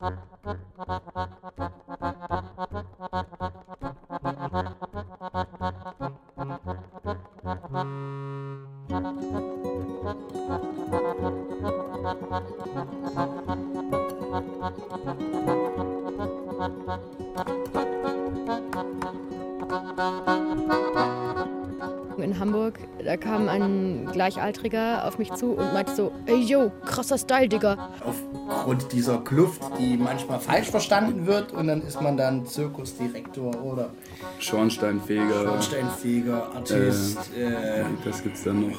In Hamburg, da kam ein Gleichaltriger auf mich zu und meinte so, ey yo, krasser Style, Digga. Aufgrund dieser Kluft, die manchmal falsch verstanden wird und dann ist man dann Zirkusdirektor oder Schornsteinfeger. Schornsteinfeger, Artist. Äh, äh, das gibt's dann noch.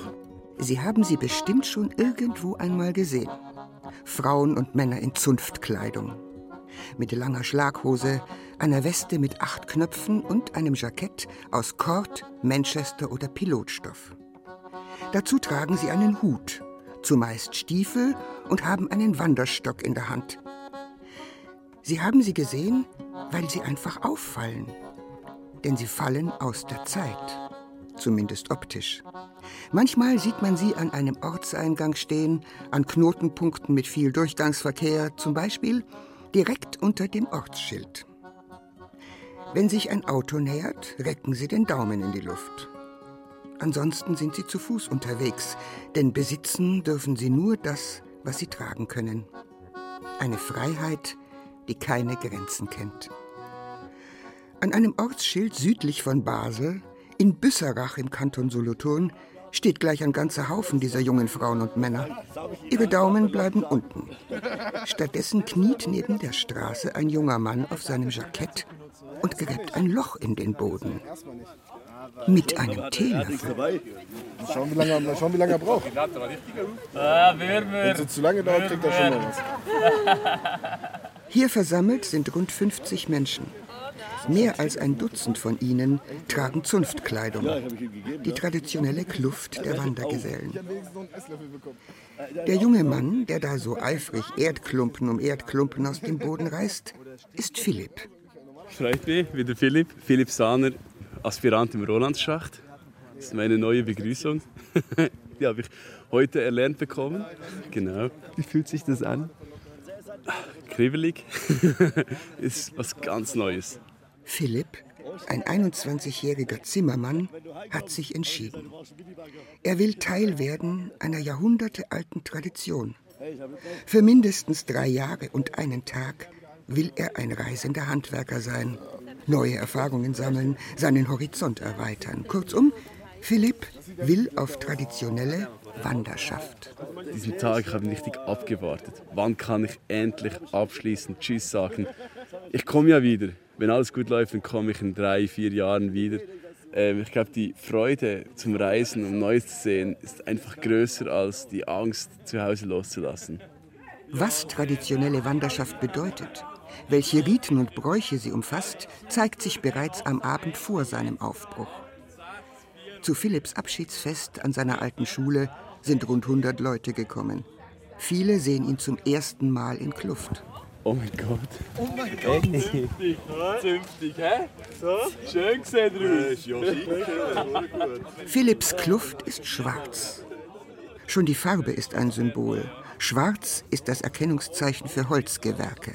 Sie haben sie bestimmt schon irgendwo einmal gesehen. Frauen und Männer in Zunftkleidung. Mit langer Schlaghose, einer Weste mit acht Knöpfen und einem Jackett aus Kord, Manchester oder Pilotstoff. Dazu tragen sie einen Hut, zumeist Stiefel und haben einen Wanderstock in der Hand. Sie haben sie gesehen, weil sie einfach auffallen. Denn sie fallen aus der Zeit, zumindest optisch. Manchmal sieht man sie an einem Ortseingang stehen, an Knotenpunkten mit viel Durchgangsverkehr, zum Beispiel direkt unter dem Ortsschild. Wenn sich ein Auto nähert, recken sie den Daumen in die Luft. Ansonsten sind sie zu Fuß unterwegs, denn besitzen dürfen sie nur das, was sie tragen können. Eine Freiheit, die keine Grenzen kennt. An einem Ortsschild südlich von Basel, in Büsserach im Kanton Solothurn, steht gleich ein ganzer Haufen dieser jungen Frauen und Männer. Ihre Daumen bleiben unten. Stattdessen kniet neben der Straße ein junger Mann auf seinem Jackett und gräbt ein Loch in den Boden. Mit einem Teelöffel. Schauen, wie lange, mal schauen, wie lange er braucht. Wenn es zu lange dauert, kriegt er schon mal was. Hier versammelt sind rund 50 Menschen. Mehr als ein Dutzend von ihnen tragen Zunftkleidung, die traditionelle Kluft der Wandergesellen. Der junge Mann, der da so eifrig Erdklumpen um Erdklumpen aus dem Boden reißt, ist Philipp. Freut mich, wieder Philipp. Philipp Sahner, Aspirant im Rolandsschacht. Das ist meine neue Begrüßung. Die habe ich heute erlernt bekommen. Genau. Wie fühlt sich das an? Kribbelig. ist was ganz Neues. Philipp, ein 21-jähriger Zimmermann, hat sich entschieden. Er will Teil werden einer jahrhundertealten Tradition. Für mindestens drei Jahre und einen Tag will er ein reisender Handwerker sein, neue Erfahrungen sammeln, seinen Horizont erweitern. Kurzum, Philipp will auf traditionelle Wanderschaft. Diesen Tag habe ich richtig abgewartet. Wann kann ich endlich abschließend Tschüss sagen? Ich komme ja wieder. Wenn alles gut läuft, dann komme ich in drei, vier Jahren wieder. Ähm, ich glaube, die Freude zum Reisen und Neues zu sehen, ist einfach größer als die Angst, zu Hause loszulassen. Was traditionelle Wanderschaft bedeutet, welche Riten und Bräuche sie umfasst, zeigt sich bereits am Abend vor seinem Aufbruch. Zu Philipps Abschiedsfest an seiner alten Schule sind rund 100 Leute gekommen. Viele sehen ihn zum ersten Mal in Kluft. Oh mein Gott. Oh mein Gott. Zünftig, Zünftig, hä? So? Schön gesehen, Ruth. Ja, Philipps Kluft ist schwarz. Schon die Farbe ist ein Symbol. Schwarz ist das Erkennungszeichen für Holzgewerke.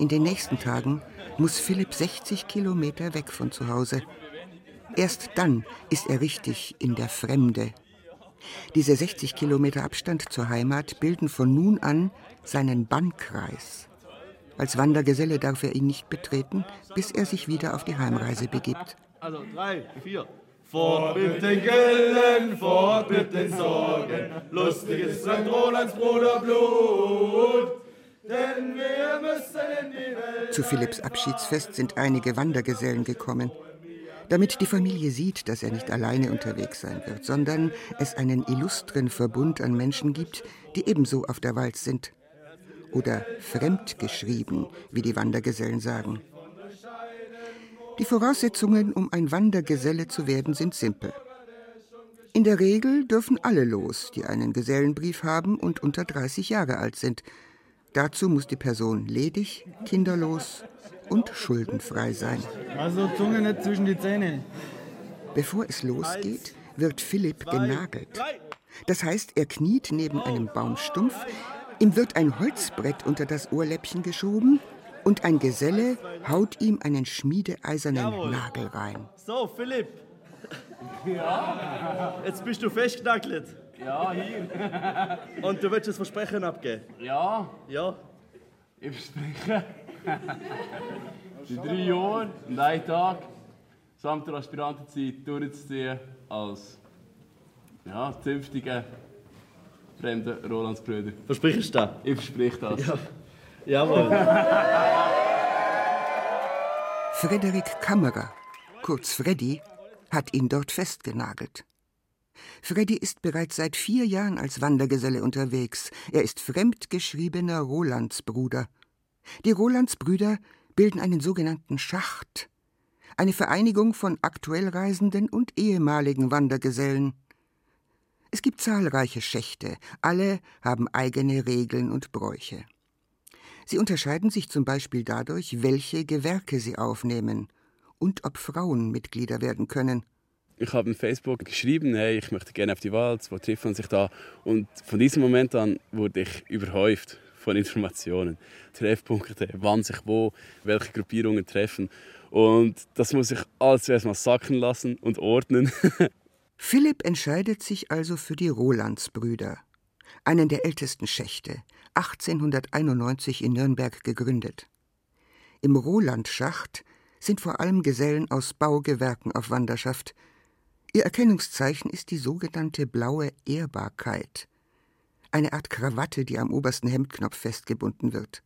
In den nächsten Tagen muss Philipp 60 Kilometer weg von zu Hause. Erst dann ist er richtig in der Fremde. Diese 60 Kilometer Abstand zur Heimat bilden von nun an seinen Bannkreis. Als Wandergeselle darf er ihn nicht betreten, bis er sich wieder auf die Heimreise begibt. Also drei, vier. Fort mit den Güllen, fort mit den Sorgen. Lustig ist St. Rolands Bruderblut. Denn wir müssen in die Welt. Zu Philipps Abschiedsfest sind einige Wandergesellen gekommen. Damit die Familie sieht, dass er nicht alleine unterwegs sein wird, sondern es einen illustren Verbund an Menschen gibt, die ebenso auf der Walz sind. Oder fremdgeschrieben, wie die Wandergesellen sagen. Die Voraussetzungen, um ein Wandergeselle zu werden, sind simpel. In der Regel dürfen alle los, die einen Gesellenbrief haben und unter 30 Jahre alt sind. Dazu muss die Person ledig, kinderlos und schuldenfrei sein. Also Zunge nicht zwischen die Zähne. Bevor es losgeht, wird Philipp genagelt. Das heißt, er kniet neben einem Baumstumpf, Ihm wird ein Holzbrett unter das Ohrläppchen geschoben und ein Geselle haut ihm einen schmiedeeisernen Jawohl. Nagel rein. So, Philipp. Ja. Jetzt bist du festgenagelt. Ja, hier. Und du willst das Versprechen abgeben? Ja, Ja. ich verspreche. Die drei Jahre und einen Tag samt der Aspirantenzeit durchzuziehen als ja, zünftige fremde Rolandsbrüder. Versprichst du das? Ich verspreche das. Ja. Jawohl. Frederik Kammerer, kurz Freddy, hat ihn dort festgenagelt. Freddy ist bereits seit vier Jahren als Wandergeselle unterwegs. Er ist fremdgeschriebener Rolandsbruder. Die Rolandsbrüder bilden einen sogenannten Schacht, eine Vereinigung von aktuell Reisenden und ehemaligen Wandergesellen. Es gibt zahlreiche Schächte, alle haben eigene Regeln und Bräuche. Sie unterscheiden sich zum Beispiel dadurch, welche Gewerke sie aufnehmen und ob Frauen Mitglieder werden können. Ich habe in Facebook geschrieben, hey, ich möchte gerne auf die Walz, wo trifft man sich da? Und von diesem Moment an wurde ich überhäuft von Informationen. Treffpunkte, wann sich wo, welche Gruppierungen treffen. Und das muss ich alles erstmal sacken lassen und ordnen. Philipp entscheidet sich also für die Rolandsbrüder, einen der ältesten Schächte, 1891 in Nürnberg gegründet. Im Rolandschacht sind vor allem Gesellen aus Baugewerken auf Wanderschaft. Ihr Erkennungszeichen ist die sogenannte blaue Ehrbarkeit, eine Art Krawatte, die am obersten Hemdknopf festgebunden wird.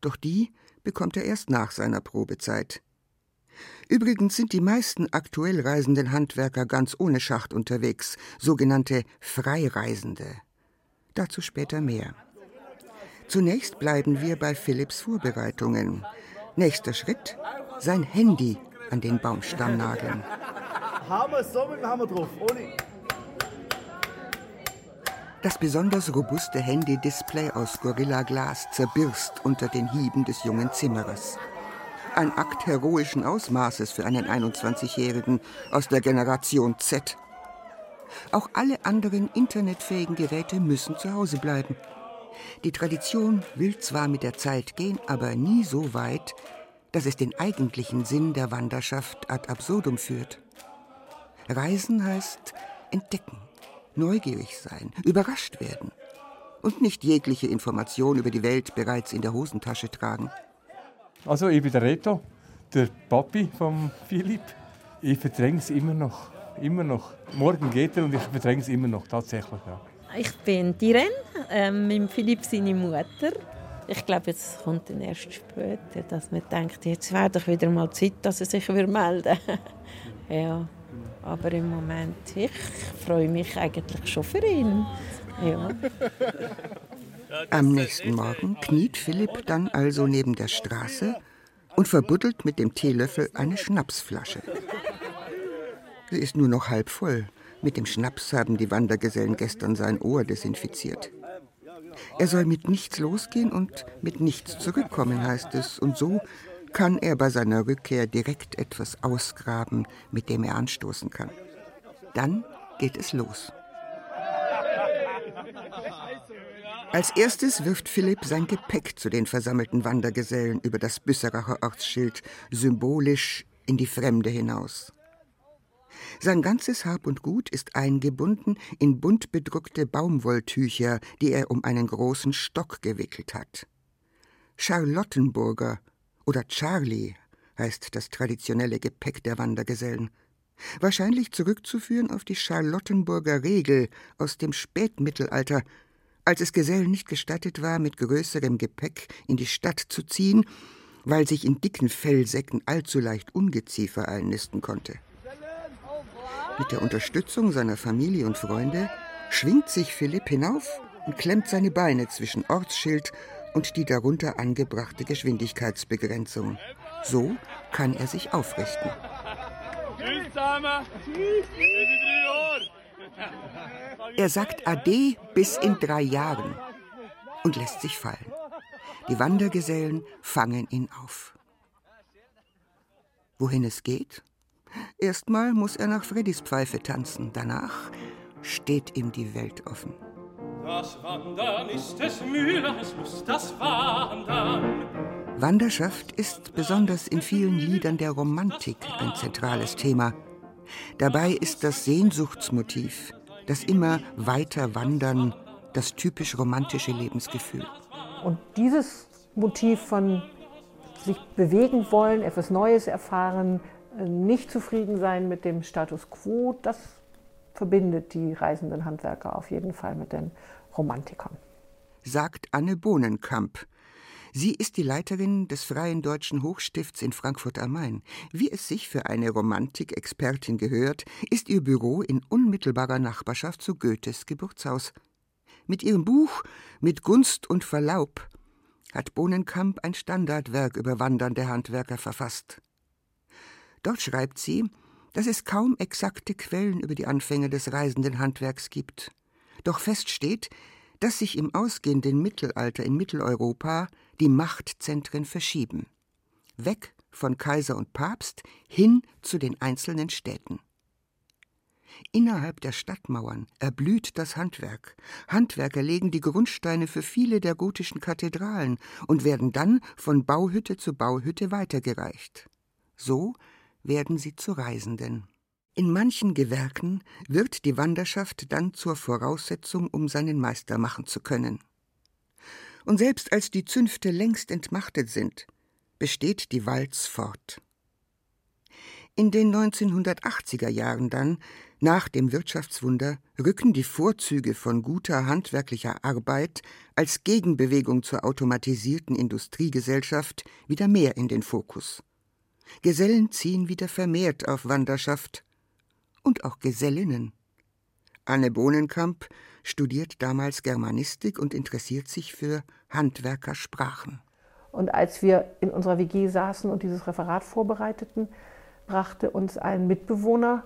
Doch die bekommt er erst nach seiner Probezeit. Übrigens sind die meisten aktuell reisenden Handwerker ganz ohne Schacht unterwegs, sogenannte Freireisende. Dazu später mehr. Zunächst bleiben wir bei Philipps Vorbereitungen. Nächster Schritt: sein Handy an den Baumstamm nageln. Hammer, so mit dem Hammer drauf. Ohne. Das besonders robuste Handy-Display aus Gorilla-Glas zerbirst unter den Hieben des jungen Zimmerers. Ein Akt heroischen Ausmaßes für einen 21-Jährigen aus der Generation Z. Auch alle anderen internetfähigen Geräte müssen zu Hause bleiben. Die Tradition will zwar mit der Zeit gehen, aber nie so weit, dass es den eigentlichen Sinn der Wanderschaft ad absurdum führt. Reisen heißt entdecken, neugierig sein, überrascht werden und nicht jegliche Information über die Welt bereits in der Hosentasche tragen. Also ich bin der Reto, der Papi von Philipp. Ich verdränge es immer noch, immer noch. Morgen geht er und ich verdränge es immer noch, tatsächlich. Ja. Ich bin die Ren, ähm, mit Philipp seine Mutter. Ich glaube, jetzt kommt dann erst später, dass man denkt, jetzt wäre doch wieder mal Zeit, dass er sich melden würde. ja, aber im Moment, ich freue mich eigentlich schon für ihn. Ja. Am nächsten Morgen kniet Philipp dann also neben der Straße und verbuddelt mit dem Teelöffel eine Schnapsflasche. Sie ist nur noch halb voll. Mit dem Schnaps haben die Wandergesellen gestern sein Ohr desinfiziert. Er soll mit nichts losgehen und mit nichts zurückkommen, heißt es. Und so kann er bei seiner Rückkehr direkt etwas ausgraben, mit dem er anstoßen kann. Dann geht es los. Als erstes wirft Philipp sein Gepäck zu den versammelten Wandergesellen über das Büsseracher Ortsschild, symbolisch in die Fremde hinaus. Sein ganzes Hab und Gut ist eingebunden in bunt bedruckte Baumwolltücher, die er um einen großen Stock gewickelt hat. Charlottenburger oder Charlie heißt das traditionelle Gepäck der Wandergesellen. Wahrscheinlich zurückzuführen auf die Charlottenburger Regel aus dem Spätmittelalter, als es Gesellen nicht gestattet war, mit größerem Gepäck in die Stadt zu ziehen, weil sich in dicken Fellsäcken allzu leicht Ungeziefer einnisten konnte. Mit der Unterstützung seiner Familie und Freunde schwingt sich Philipp hinauf und klemmt seine Beine zwischen Ortsschild und die darunter angebrachte Geschwindigkeitsbegrenzung. So kann er sich aufrichten. Er sagt Ade bis in drei Jahren und lässt sich fallen. Die Wandergesellen fangen ihn auf. Wohin es geht? Erstmal muss er nach Freddys Pfeife tanzen. Danach steht ihm die Welt offen. Das Wandern ist es Müllers Lust, das Wandern. Wanderschaft ist besonders in vielen Liedern der Romantik ein zentrales Thema. Dabei ist das Sehnsuchtsmotiv, das immer weiter Wandern, das typisch romantische Lebensgefühl. Und dieses Motiv von sich bewegen wollen, etwas Neues erfahren, nicht zufrieden sein mit dem Status quo, das verbindet die reisenden Handwerker auf jeden Fall mit den Romantikern. Sagt Anne Bohnenkamp. Sie ist die Leiterin des Freien Deutschen Hochstifts in Frankfurt am Main. Wie es sich für eine Romantikexpertin gehört, ist ihr Büro in unmittelbarer Nachbarschaft zu Goethes Geburtshaus. Mit ihrem Buch Mit Gunst und Verlaub hat Bohnenkamp ein Standardwerk über wandernde Handwerker verfasst. Dort schreibt sie, dass es kaum exakte Quellen über die Anfänge des reisenden Handwerks gibt. Doch fest steht, dass sich im ausgehenden Mittelalter in Mitteleuropa die Machtzentren verschieben. Weg von Kaiser und Papst hin zu den einzelnen Städten. Innerhalb der Stadtmauern erblüht das Handwerk. Handwerker legen die Grundsteine für viele der gotischen Kathedralen und werden dann von Bauhütte zu Bauhütte weitergereicht. So werden sie zu Reisenden. In manchen Gewerken wird die Wanderschaft dann zur Voraussetzung, um seinen Meister machen zu können. Und selbst als die Zünfte längst entmachtet sind, besteht die Walz fort. In den 1980er Jahren dann, nach dem Wirtschaftswunder, rücken die Vorzüge von guter handwerklicher Arbeit als Gegenbewegung zur automatisierten Industriegesellschaft wieder mehr in den Fokus. Gesellen ziehen wieder vermehrt auf Wanderschaft und auch Gesellinnen. Anne Bohnenkamp studiert damals Germanistik und interessiert sich für Handwerkersprachen. Und als wir in unserer WG saßen und dieses Referat vorbereiteten, brachte uns ein Mitbewohner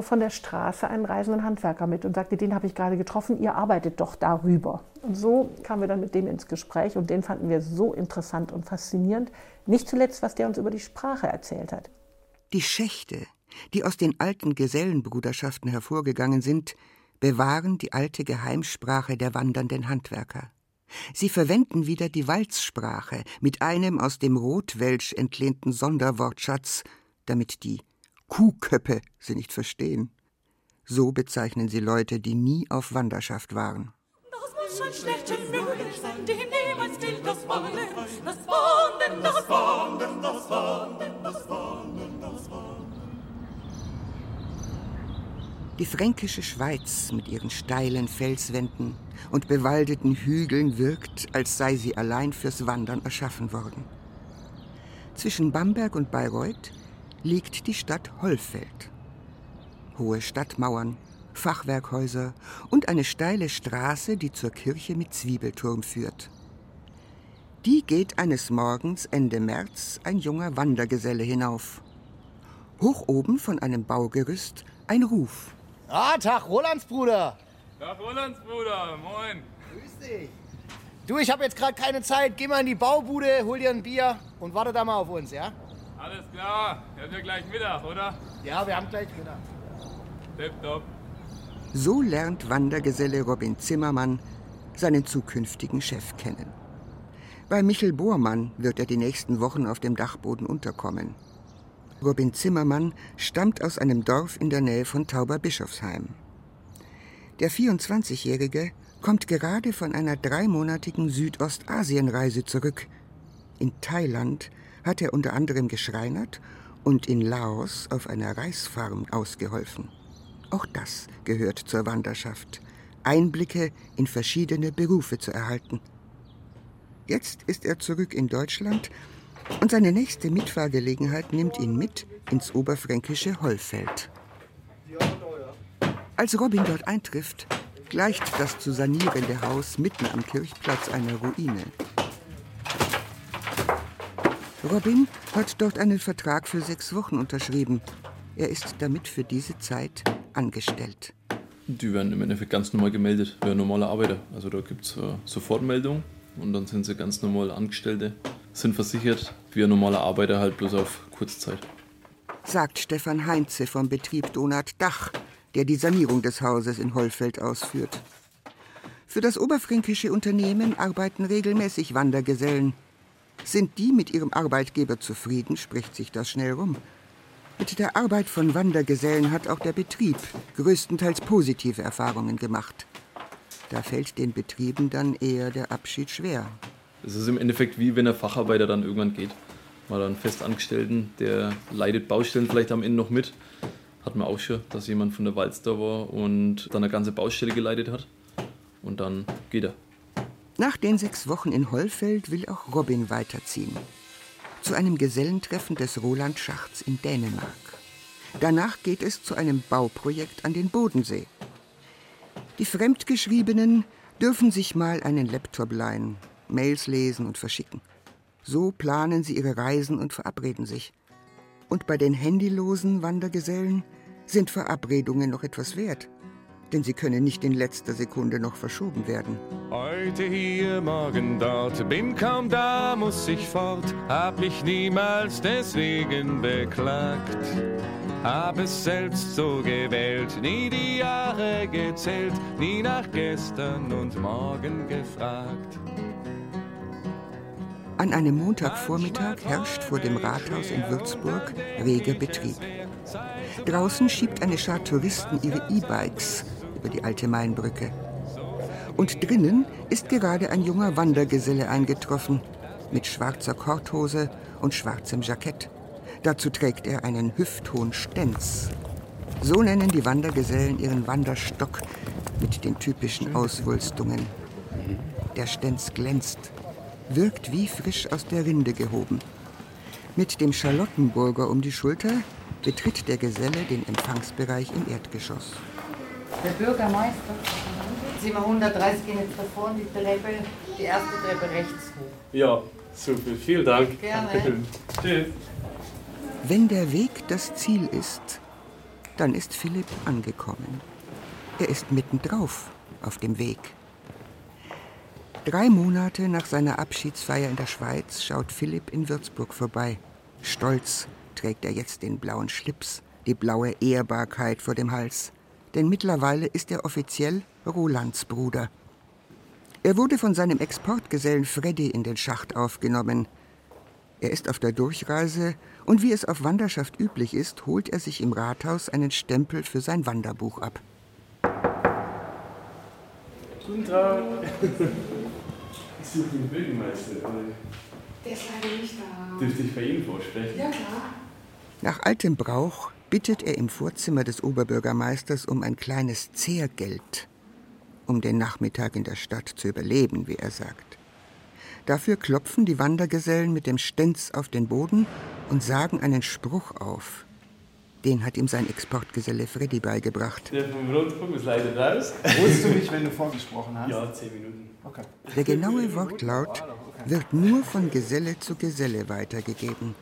von der Straße einen reisenden Handwerker mit und sagte, den habe ich gerade getroffen, ihr arbeitet doch darüber. Und so kamen wir dann mit dem ins Gespräch und den fanden wir so interessant und faszinierend, nicht zuletzt, was der uns über die Sprache erzählt hat. Die Schächte, die aus den alten Gesellenbruderschaften hervorgegangen sind, bewahren die alte Geheimsprache der wandernden Handwerker. Sie verwenden wieder die Walzsprache mit einem aus dem Rotwelsch entlehnten Sonderwortschatz, damit die Kuhköppe sie nicht verstehen. So bezeichnen sie Leute, die nie auf Wanderschaft waren. Das muss schon schlecht möglich sein, dem niemals gilt das Wandern, das Wandern, das Wandern, das Wandern, das Wandern, das Wandern. Die fränkische Schweiz mit ihren steilen Felswänden und bewaldeten Hügeln wirkt, als sei sie allein fürs Wandern erschaffen worden. Zwischen Bamberg und Bayreuth liegt die Stadt Hollfeld. Hohe Stadtmauern, Fachwerkhäuser und eine steile Straße, die zur Kirche mit Zwiebelturm führt. Die geht eines Morgens Ende März ein junger Wandergeselle hinauf. Hoch oben von einem Baugerüst ein Ruf. Ah, Tag, Rolandsbruder. Tag, Rolandsbruder. Moin. Grüß dich. Du, ich habe jetzt gerade keine Zeit. Geh mal in die Baubude, hol dir ein Bier und warte da mal auf uns, ja? Alles klar. Wir haben ja gleich Mittag, oder? Ja, wir haben gleich Mittag. Tipptopp. So lernt Wandergeselle Robin Zimmermann seinen zukünftigen Chef kennen. Bei Michel Bohrmann wird er die nächsten Wochen auf dem Dachboden unterkommen. Robin Zimmermann stammt aus einem Dorf in der Nähe von Tauberbischofsheim. Der 24-Jährige kommt gerade von einer dreimonatigen Südostasienreise zurück. In Thailand hat er unter anderem geschreinert und in Laos auf einer Reisfarm ausgeholfen. Auch das gehört zur Wanderschaft, Einblicke in verschiedene Berufe zu erhalten. Jetzt ist er zurück in Deutschland und seine nächste Mitfahrgelegenheit nimmt ihn mit ins oberfränkische Hollfeld. Als Robin dort eintrifft, gleicht das zu sanierende Haus mitten am Kirchplatz einer Ruine. Robin hat dort einen Vertrag für sechs Wochen unterschrieben. Er ist damit für diese Zeit angestellt. Die werden im Endeffekt ganz normal gemeldet, wie ein normaler Arbeiter. Also da gibt es äh, Sofortmeldung und dann sind sie ganz normal Angestellte, sind versichert, wie ein normaler Arbeiter halt bloß auf Kurzzeit. Sagt Stefan Heinze vom Betrieb Donat Dach, der die Sanierung des Hauses in Hollfeld ausführt. Für das oberfränkische Unternehmen arbeiten regelmäßig Wandergesellen. Sind die mit ihrem Arbeitgeber zufrieden, spricht sich das schnell rum. Mit der Arbeit von Wandergesellen hat auch der Betrieb größtenteils positive Erfahrungen gemacht. Da fällt den Betrieben dann eher der Abschied schwer. Es ist im Endeffekt wie wenn ein Facharbeiter dann irgendwann geht. Mal einen Festangestellten, der leidet Baustellen vielleicht am Ende noch mit. Hat man auch schon, dass jemand von der Walz da war und dann eine ganze Baustelle geleitet hat. Und dann geht er. Nach den sechs Wochen in Hollfeld will auch Robin weiterziehen. Zu einem Gesellentreffen des Roland Schachts in Dänemark. Danach geht es zu einem Bauprojekt an den Bodensee. Die Fremdgeschriebenen dürfen sich mal einen Laptop leihen, Mails lesen und verschicken. So planen sie ihre Reisen und verabreden sich. Und bei den handylosen Wandergesellen sind Verabredungen noch etwas wert. Denn sie können nicht in letzter Sekunde noch verschoben werden. Heute hier, morgen dort, bin kaum da, muss ich fort, hab mich niemals deswegen beklagt. Hab es selbst so gewählt, nie die Jahre gezählt, nie nach gestern und morgen gefragt. An einem Montagvormittag herrscht vor dem Rathaus in Würzburg reger Betrieb. Draußen schiebt eine Schar Touristen ihre E-Bikes über die alte Mainbrücke. Und drinnen ist gerade ein junger Wandergeselle eingetroffen, mit schwarzer Korthose und schwarzem Jackett. Dazu trägt er einen hüfthohen Stenz. So nennen die Wandergesellen ihren Wanderstock mit den typischen Auswulstungen. Der Stenz glänzt, wirkt wie frisch aus der Rinde gehoben. Mit dem Charlottenburger um die Schulter betritt der Geselle den Empfangsbereich im Erdgeschoss. Der Bürgermeister. Sind wir 130 gehen jetzt davor und die Treppe, die erste Treppe rechts hoch. Ja, super. Vielen Dank. Gerne. Tschüss. Wenn der Weg das Ziel ist, dann ist Philipp angekommen. Er ist mittendrauf auf dem Weg. Drei Monate nach seiner Abschiedsfeier in der Schweiz schaut Philipp in Würzburg vorbei. Stolz trägt er jetzt den blauen Schlips, die blaue Ehrbarkeit vor dem Hals. Denn mittlerweile ist er offiziell Rolands Bruder. Er wurde von seinem Exportgesellen Freddy in den Schacht aufgenommen. Er ist auf der Durchreise und wie es auf Wanderschaft üblich ist, holt er sich im Rathaus einen Stempel für sein Wanderbuch ab. Guten Tag. Ich suche den Bürgermeister. Der ist leider nicht da. Dürfte ich bei Ihnen vorsprechen? Ja, klar. Nach altem Brauch bittet er im Vorzimmer des Oberbürgermeisters um ein kleines Zehrgeld, um den Nachmittag in der Stadt zu überleben, wie er sagt. Dafür klopfen die Wandergesellen mit dem Stenz auf den Boden und sagen einen Spruch auf. Den hat ihm sein Exportgeselle Freddy beigebracht. Der vom Rundfunk ist leider raus. Holst du mich, wenn du vorgesprochen hast? Ja, zehn Minuten. Okay. Der genaue Wortlaut wird nur von Geselle zu Geselle weitergegeben.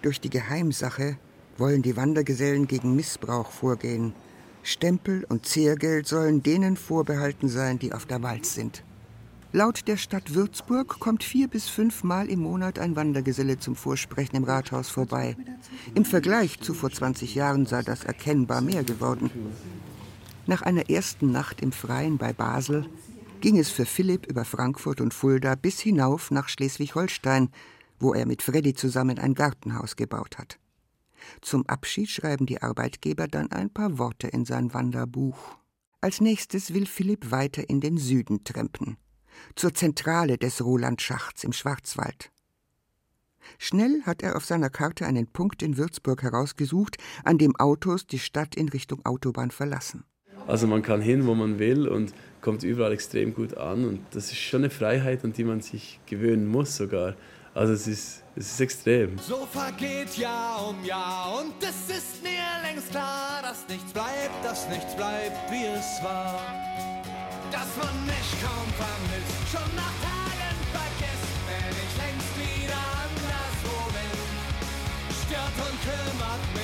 Durch die Geheimsache wollen die Wandergesellen gegen Missbrauch vorgehen. Stempel und Zehrgeld sollen denen vorbehalten sein, die auf der Walz sind. Laut der Stadt Würzburg kommt vier bis fünfmal im Monat ein Wandergeselle zum Vorsprechen im Rathaus vorbei. Im Vergleich zu vor 20 Jahren sei das erkennbar mehr geworden. Nach einer ersten Nacht im Freien bei Basel ging es für Philipp über Frankfurt und Fulda bis hinauf nach Schleswig-Holstein, wo er mit Freddy zusammen ein Gartenhaus gebaut hat. Zum Abschied schreiben die Arbeitgeber dann ein paar Worte in sein Wanderbuch. Als nächstes will Philipp weiter in den Süden trampen, zur Zentrale des Roland-Schachts im Schwarzwald. Schnell hat er auf seiner Karte einen Punkt in Würzburg herausgesucht, an dem Autos die Stadt in Richtung Autobahn verlassen. Also man kann hin, wo man will und kommt überall extrem gut an und das ist schon eine Freiheit, an die man sich gewöhnen muss sogar. Also es ist, es ist extrem. So vergeht Jahr um Jahr und es ist mir längst klar, dass nichts bleibt, dass nichts bleibt, wie es war. Dass man mich kaum vermisst, schon nach Tagen vergisst, wenn ich längst wieder anderswo bin. Stört und kümmert mich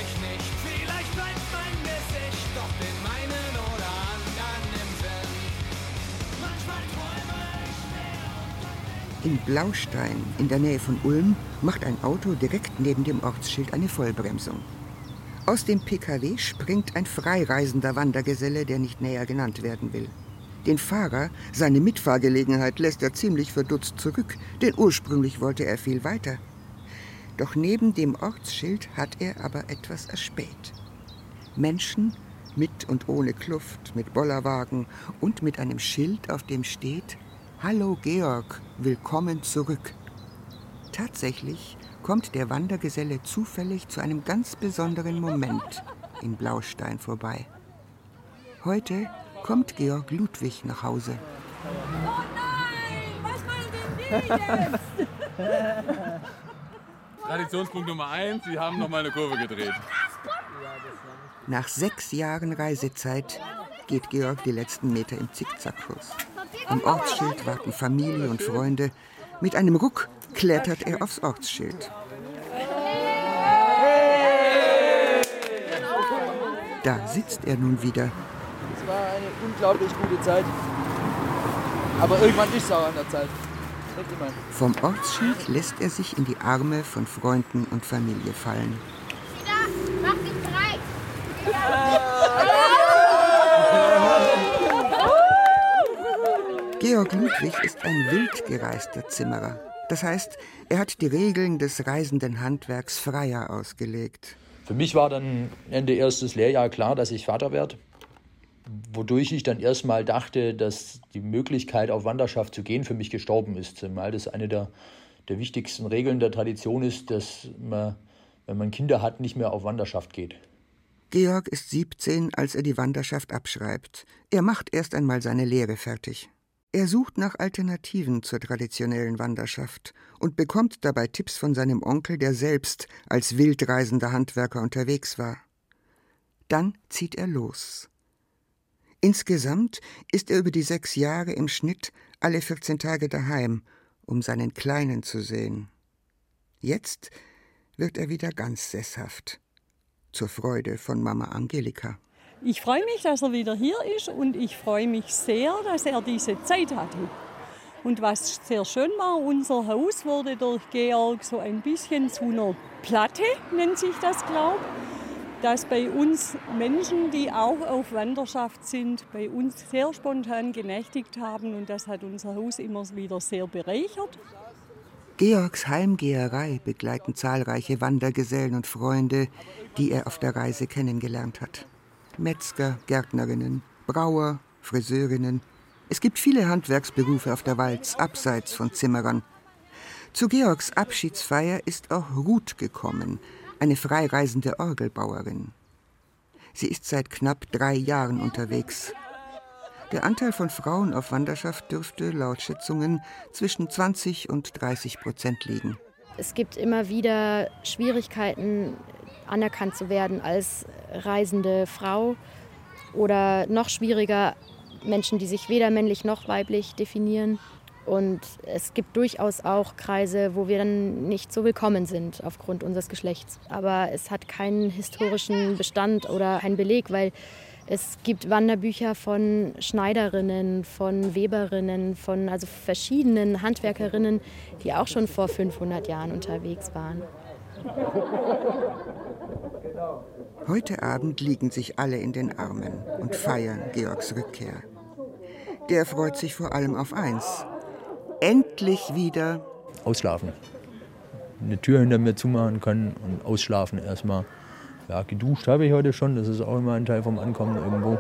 In Blaustein, in der Nähe von Ulm, macht ein Auto direkt neben dem Ortsschild eine Vollbremsung. Aus dem PKW springt ein freireisender Wandergeselle, der nicht näher genannt werden will. Den Fahrer, seine Mitfahrgelegenheit, lässt er ziemlich verdutzt zurück, denn ursprünglich wollte er viel weiter. Doch neben dem Ortsschild hat er aber etwas erspäht. Menschen mit und ohne Kluft, mit Bollerwagen und mit einem Schild, auf dem steht Hallo Georg, willkommen zurück. Tatsächlich kommt der Wandergeselle zufällig zu einem ganz besonderen Moment in Blaustein vorbei. Heute kommt Georg Ludwig nach Hause. Oh nein, was machen denn die jetzt? Traditionspunkt Nummer eins, Sie haben noch mal eine Kurve gedreht. Nach sechs Jahren Reisezeit geht Georg die letzten Meter im Zickzackkurs. Am Ortsschild warten Familie und Freunde. Mit einem Ruck klettert er aufs Ortsschild. Da sitzt er nun wieder. Es war eine unglaublich gute Zeit. Aber irgendwann ist es auch an der Zeit. Vom Ortsschild lässt er sich in die Arme von Freunden und Familie fallen. Mach dich bereit. Georg Ludwig ist ein wild gereister Zimmerer. Das heißt, er hat die Regeln des reisenden Handwerks freier ausgelegt. Für mich war dann Ende erstes Lehrjahr klar, dass ich Vater werde. Wodurch ich dann erstmal dachte, dass die Möglichkeit, auf Wanderschaft zu gehen, für mich gestorben ist. Weil das eine der, der wichtigsten Regeln der Tradition ist, dass man, wenn man Kinder hat, nicht mehr auf Wanderschaft geht. Georg ist 17, als er die Wanderschaft abschreibt. Er macht erst einmal seine Lehre fertig. Er sucht nach Alternativen zur traditionellen Wanderschaft und bekommt dabei Tipps von seinem Onkel, der selbst als wildreisender Handwerker unterwegs war. Dann zieht er los. Insgesamt ist er über die sechs Jahre im Schnitt alle 14 Tage daheim, um seinen Kleinen zu sehen. Jetzt wird er wieder ganz sesshaft, zur Freude von Mama Angelika. Ich freue mich, dass er wieder hier ist und ich freue mich sehr, dass er diese Zeit hatte. Und was sehr schön war, unser Haus wurde durch Georg so ein bisschen zu einer Platte, nennt sich das, glaube. Dass bei uns Menschen, die auch auf Wanderschaft sind, bei uns sehr spontan genächtigt haben und das hat unser Haus immer wieder sehr bereichert. Georgs Heimgeherei begleiten zahlreiche Wandergesellen und Freunde, die er auf der Reise kennengelernt hat. Metzger, Gärtnerinnen, Brauer, Friseurinnen. Es gibt viele Handwerksberufe auf der Walz, abseits von Zimmerern. Zu Georgs Abschiedsfeier ist auch Ruth gekommen, eine freireisende Orgelbauerin. Sie ist seit knapp drei Jahren unterwegs. Der Anteil von Frauen auf Wanderschaft dürfte laut Schätzungen zwischen 20 und 30 Prozent liegen. Es gibt immer wieder Schwierigkeiten, anerkannt zu werden als reisende Frau oder noch schwieriger Menschen, die sich weder männlich noch weiblich definieren. Und es gibt durchaus auch Kreise, wo wir dann nicht so willkommen sind aufgrund unseres Geschlechts. Aber es hat keinen historischen Bestand oder keinen Beleg, weil es gibt Wanderbücher von Schneiderinnen, von Weberinnen, von also verschiedenen Handwerkerinnen, die auch schon vor 500 Jahren unterwegs waren. Heute Abend liegen sich alle in den Armen und feiern Georgs Rückkehr. Der freut sich vor allem auf eins. Endlich wieder Ausschlafen. Eine Tür hinter mir zumachen können und ausschlafen erstmal. Ja, geduscht habe ich heute schon, das ist auch immer ein Teil vom Ankommen irgendwo.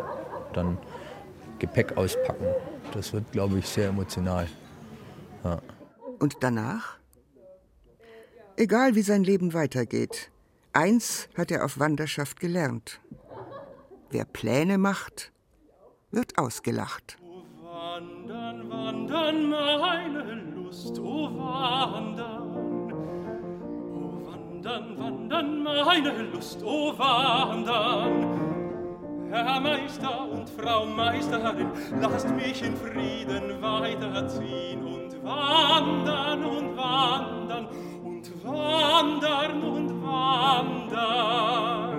Dann Gepäck auspacken. Das wird, glaube ich, sehr emotional. Ja. Und danach? Egal wie sein Leben weitergeht, eins hat er auf Wanderschaft gelernt. Wer Pläne macht, wird ausgelacht. Wandern, wandern, meine Lust, oh wandern. Oh wandern, wandern, meine Lust, oh wandern. Herr Meister und Frau Meisterin, lasst mich in Frieden weiterziehen und wandern und wandern und wandern und wandern.